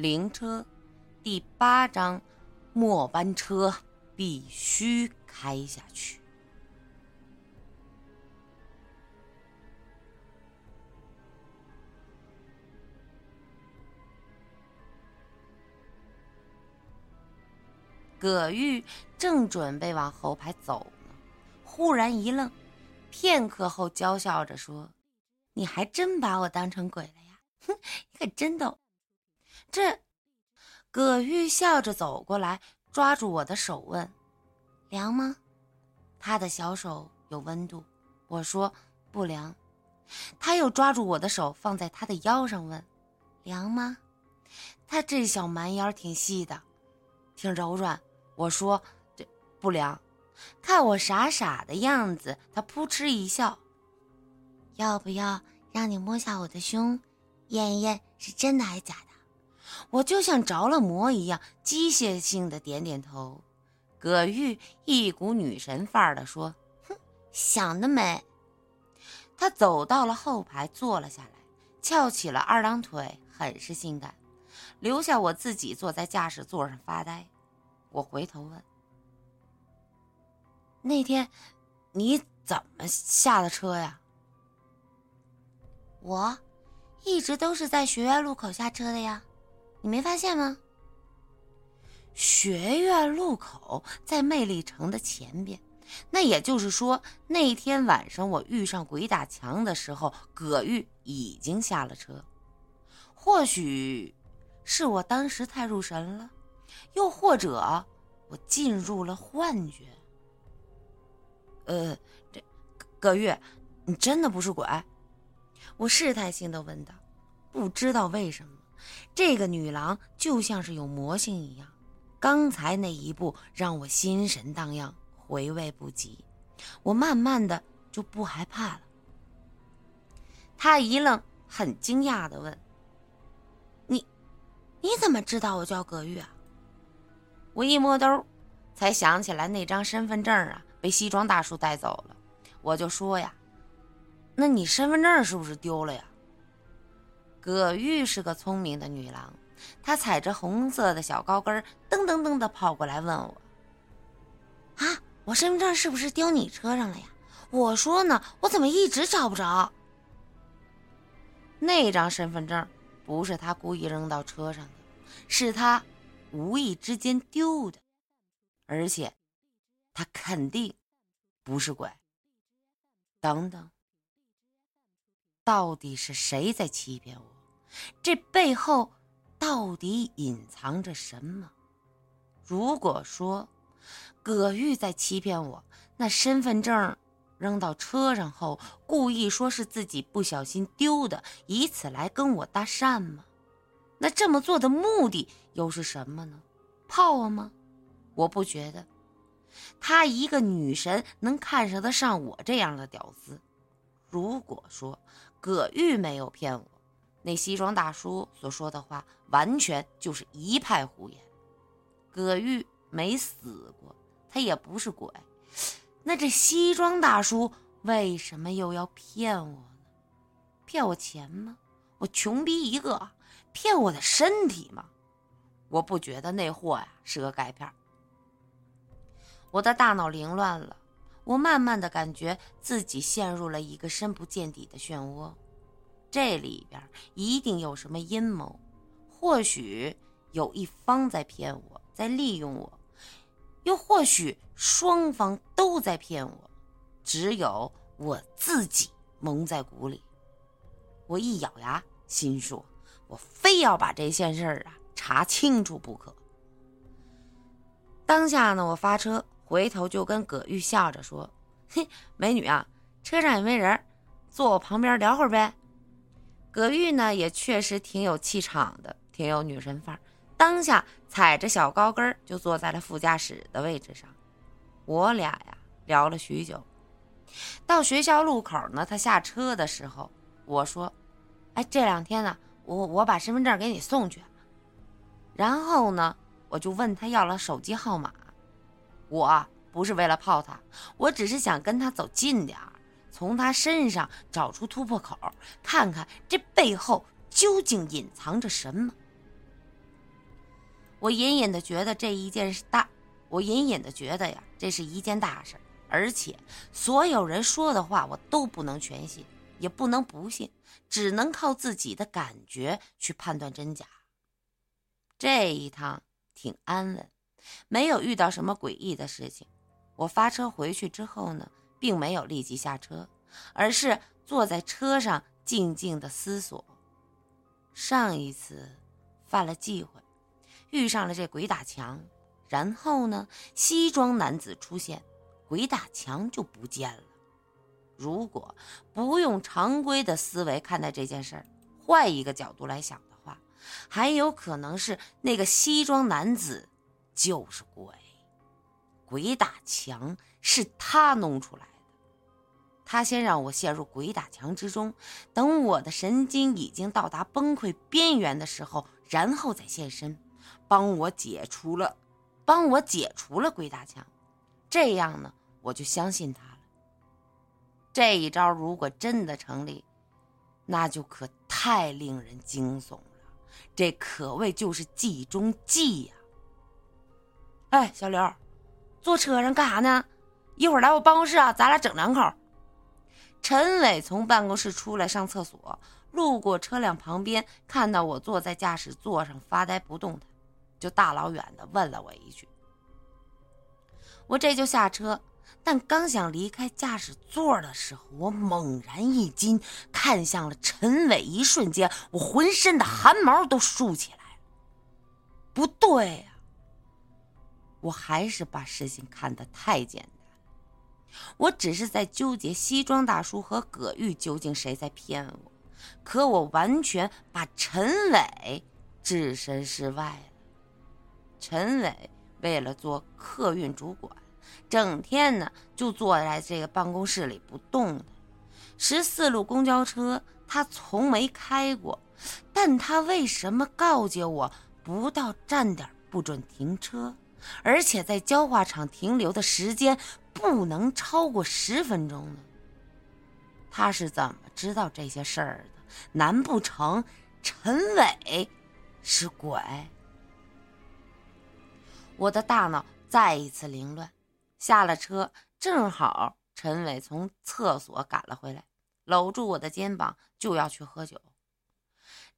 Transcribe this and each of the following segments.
灵车，第八章，末班车必须开下去。葛玉正准备往后排走呢，忽然一愣，片刻后娇笑着说：“你还真把我当成鬼了呀？哼，你可真逗。”这，葛玉笑着走过来，抓住我的手问：“凉吗？”他的小手有温度。我说：“不凉。”他又抓住我的手放在他的腰上问：“凉吗？”他这小蛮腰挺细的，挺柔软。我说：“这不凉。”看我傻傻的样子，他扑哧一笑：“要不要让你摸下我的胸，验一验是真的还是假的？”我就像着了魔一样，机械性的点点头。葛玉一股女神范儿的说：“哼，想得美。”他走到了后排，坐了下来，翘起了二郎腿，很是性感，留下我自己坐在驾驶座上发呆。我回头问：“那天你怎么下的车呀？”我一直都是在学院路口下车的呀，你没发现吗？学院路口在魅力城的前边，那也就是说，那天晚上我遇上鬼打墙的时候，葛玉已经下了车。或许是我当时太入神了。又或者，我进入了幻觉。呃，这葛玉，你真的不是鬼？我试探性的问道。不知道为什么，这个女郎就像是有魔性一样。刚才那一步让我心神荡漾，回味不及。我慢慢的就不害怕了。他一愣，很惊讶的问：“你，你怎么知道我叫葛玉啊？”我一摸兜，才想起来那张身份证啊被西装大叔带走了。我就说呀：“那你身份证是不是丢了呀？”葛玉是个聪明的女郎，她踩着红色的小高跟，噔噔噔的跑过来问我：“啊，我身份证是不是丢你车上了呀？”我说呢，我怎么一直找不着？那张身份证不是他故意扔到车上的，是他。无意之间丢的，而且他肯定不是鬼。等等，到底是谁在欺骗我？这背后到底隐藏着什么？如果说葛玉在欺骗我，那身份证扔到车上后，故意说是自己不小心丢的，以此来跟我搭讪吗？那这么做的目的又是什么呢？泡我吗？我不觉得，她一个女神能看上得上我这样的屌丝。如果说葛玉没有骗我，那西装大叔所说的话完全就是一派胡言。葛玉没死过，他也不是鬼，那这西装大叔为什么又要骗我呢？骗我钱吗？我穷逼一个。骗我的身体吗？我不觉得那货呀是个钙片。我的大脑凌乱了，我慢慢的感觉自己陷入了一个深不见底的漩涡，这里边一定有什么阴谋，或许有一方在骗我，在利用我，又或许双方都在骗我，只有我自己蒙在鼓里。我一咬牙，心说。我非要把这件事儿啊查清楚不可。当下呢，我发车回头就跟葛玉笑着说：“嘿，美女啊，车上也没人，坐我旁边聊会儿呗。”葛玉呢也确实挺有气场的，挺有女神范儿，当下踩着小高跟就坐在了副驾驶的位置上。我俩呀聊了许久，到学校路口呢，他下车的时候，我说：“哎，这两天呢。”我我把身份证给你送去，然后呢，我就问他要了手机号码。我不是为了泡他，我只是想跟他走近点儿，从他身上找出突破口，看看这背后究竟隐藏着什么。我隐隐的觉得这一件事大，我隐隐的觉得呀，这是一件大事，而且所有人说的话我都不能全信，也不能不信，只能靠自己的感觉去判断真假。这一趟挺安稳，没有遇到什么诡异的事情。我发车回去之后呢，并没有立即下车，而是坐在车上静静的思索。上一次犯了忌讳，遇上了这鬼打墙，然后呢，西装男子出现，鬼打墙就不见了。如果不用常规的思维看待这件事儿，换一个角度来想的话，还有可能是那个西装男子就是鬼。鬼打墙是他弄出来，他先让我陷入鬼打墙之中，等我的神经已经到达崩溃边缘的时候，然后再现身，帮我解除了，帮我解除了鬼打墙。这样呢，我就相信他了。这一招如果真的成立，那就可太令人惊悚了。这可谓就是计中计呀！哎，小刘。坐车上干啥呢？一会儿来我办公室啊，咱俩整两口。陈伟从办公室出来上厕所，路过车辆旁边，看到我坐在驾驶座上发呆不动弹，就大老远的问了我一句。我这就下车，但刚想离开驾驶座的时候，我猛然一惊，看向了陈伟，一瞬间，我浑身的汗毛都竖起来了。不对呀！我还是把事情看得太简单我只是在纠结西装大叔和葛玉究竟谁在骗我，可我完全把陈伟置身事外了。陈伟为了做客运主管，整天呢就坐在这个办公室里不动的。十四路公交车他从没开过，但他为什么告诫我不到站点不准停车？而且在焦化厂停留的时间不能超过十分钟呢。他是怎么知道这些事儿的？难不成陈伟是鬼？我的大脑再一次凌乱。下了车，正好陈伟从厕所赶了回来，搂住我的肩膀就要去喝酒。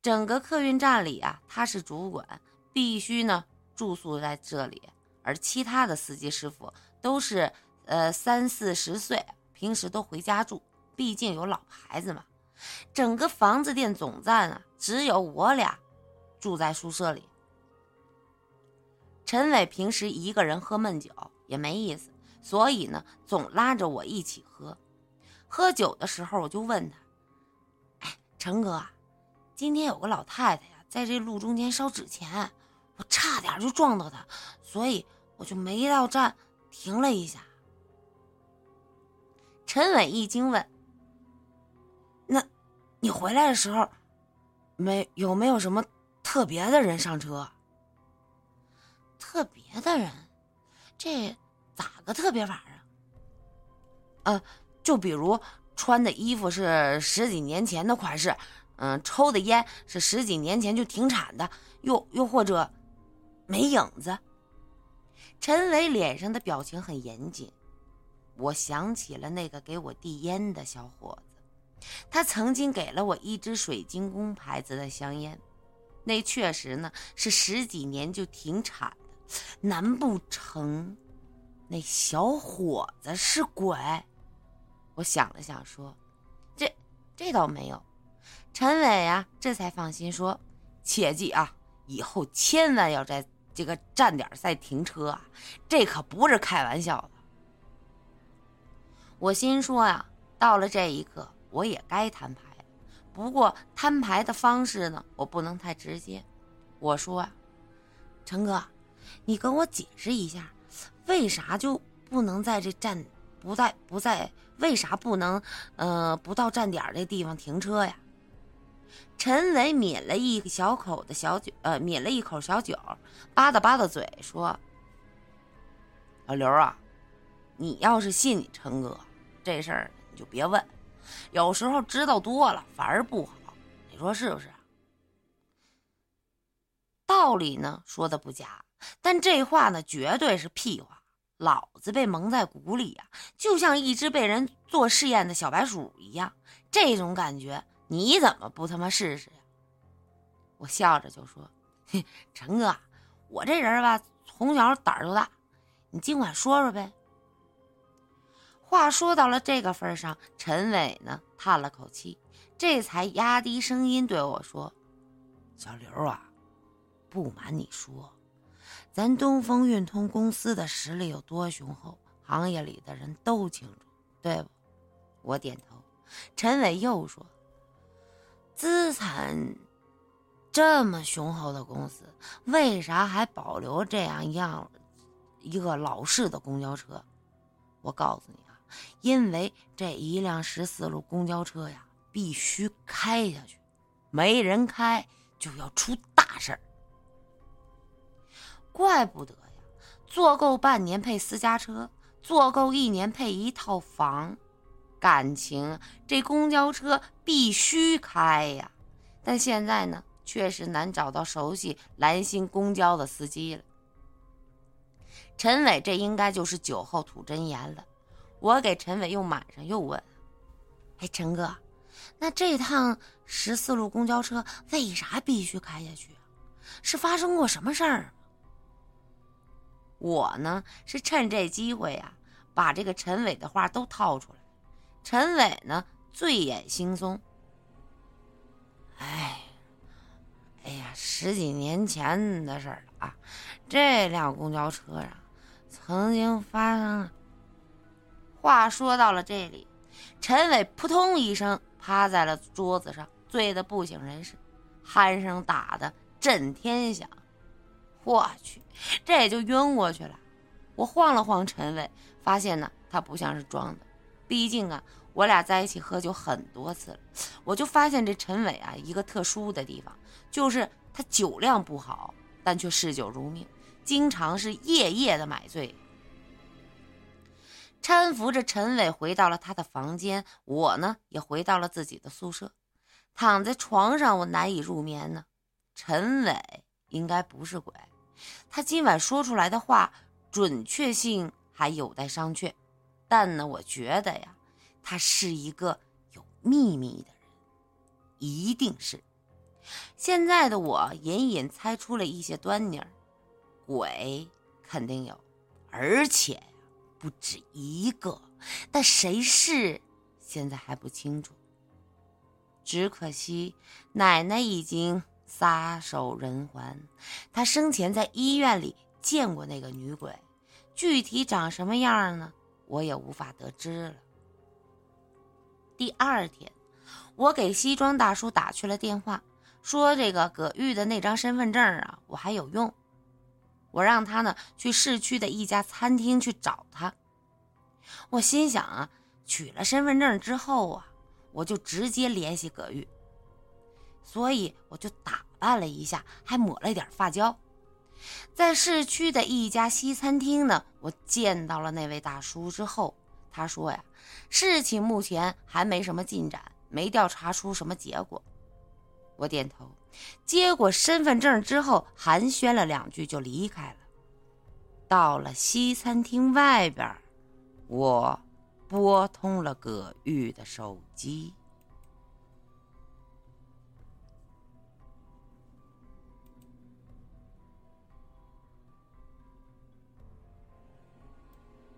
整个客运站里啊，他是主管，必须呢。住宿在这里，而其他的司机师傅都是呃三四十岁，平时都回家住，毕竟有老牌子嘛。整个房子店总站啊，只有我俩住在宿舍里。陈伟平时一个人喝闷酒也没意思，所以呢，总拉着我一起喝。喝酒的时候，我就问他：“哎，陈哥，今天有个老太太呀，在这路中间烧纸钱。”我差点就撞到她，所以我就没到站停了一下。陈伟一惊问：“那，你回来的时候，没有没有什么特别的人上车？特别的人，这咋个特别法啊？呃，就比如穿的衣服是十几年前的款式，嗯，抽的烟是十几年前就停产的，又又或者……”没影子。陈伟脸上的表情很严谨。我想起了那个给我递烟的小伙子，他曾经给了我一支水晶宫牌子的香烟，那确实呢是十几年就停产的。难不成那小伙子是鬼？我想了想说：“这这倒没有。”陈伟啊，这才放心说：“切记啊，以后千万要在。”这个站点再停车啊，这可不是开玩笑的。我心说呀，到了这一刻，我也该摊牌。不过摊牌的方式呢，我不能太直接。我说啊，陈哥，你跟我解释一下，为啥就不能在这站不在不在？为啥不能呃不到站点这地方停车呀？陈伟抿了一小口的小酒，呃，抿了一口小酒，吧嗒吧嗒嘴说：“老刘啊，你要是信你陈哥这事儿，你就别问。有时候知道多了反而不好，你说是不是？”道理呢说的不假，但这话呢绝对是屁话。老子被蒙在鼓里呀，就像一只被人做试验的小白鼠一样。这种感觉，你怎么不他妈试试呀？我笑着就说：“陈哥，我这人吧，从小胆儿就大，你尽管说说呗。”话说到了这个份上，陈伟呢叹了口气，这才压低声音对我说：“小刘啊，不瞒你说。”咱东风运通公司的实力有多雄厚，行业里的人都清楚，对不？我点头。陈伟又说：“资产这么雄厚的公司，为啥还保留这样一样一个老式的公交车？”我告诉你，因为这一辆十四路公交车呀，必须开下去，没人开就要出大事儿。怪不得呀，坐够半年配私家车，坐够一年配一套房。感情这公交车必须开呀，但现在呢，确实难找到熟悉兰心公交的司机了。陈伟这应该就是酒后吐真言了。我给陈伟又满上又问：“哎，陈哥，那这趟十四路公交车为啥必须开下去？是发生过什么事儿？”我呢是趁这机会呀，把这个陈伟的话都套出来。陈伟呢醉眼惺忪。哎，哎呀，十几年前的事儿了啊！这辆公交车上曾经发生。话说到了这里，陈伟扑通一声趴在了桌子上，醉得不省人事，鼾声打得震天响。我去，这也就晕过去了。我晃了晃陈伟，发现呢，他不像是装的。毕竟啊，我俩在一起喝酒很多次了。我就发现这陈伟啊，一个特殊的地方，就是他酒量不好，但却嗜酒如命，经常是夜夜的买醉。搀扶着陈伟回到了他的房间，我呢也回到了自己的宿舍，躺在床上，我难以入眠呢。陈伟应该不是鬼。他今晚说出来的话，准确性还有待商榷，但呢，我觉得呀，他是一个有秘密的人，一定是。现在的我隐隐猜出了一些端倪儿，鬼肯定有，而且不止一个，但谁是现在还不清楚。只可惜奶奶已经。撒手人寰，她生前在医院里见过那个女鬼，具体长什么样呢？我也无法得知了。第二天，我给西装大叔打去了电话，说这个葛玉的那张身份证啊，我还有用。我让他呢去市区的一家餐厅去找他。我心想啊，取了身份证之后啊，我就直接联系葛玉。所以我就打扮了一下，还抹了点发胶，在市区的一家西餐厅呢，我见到了那位大叔之后，他说呀，事情目前还没什么进展，没调查出什么结果。我点头，接过身份证之后，寒暄了两句就离开了。到了西餐厅外边，我拨通了葛玉的手机。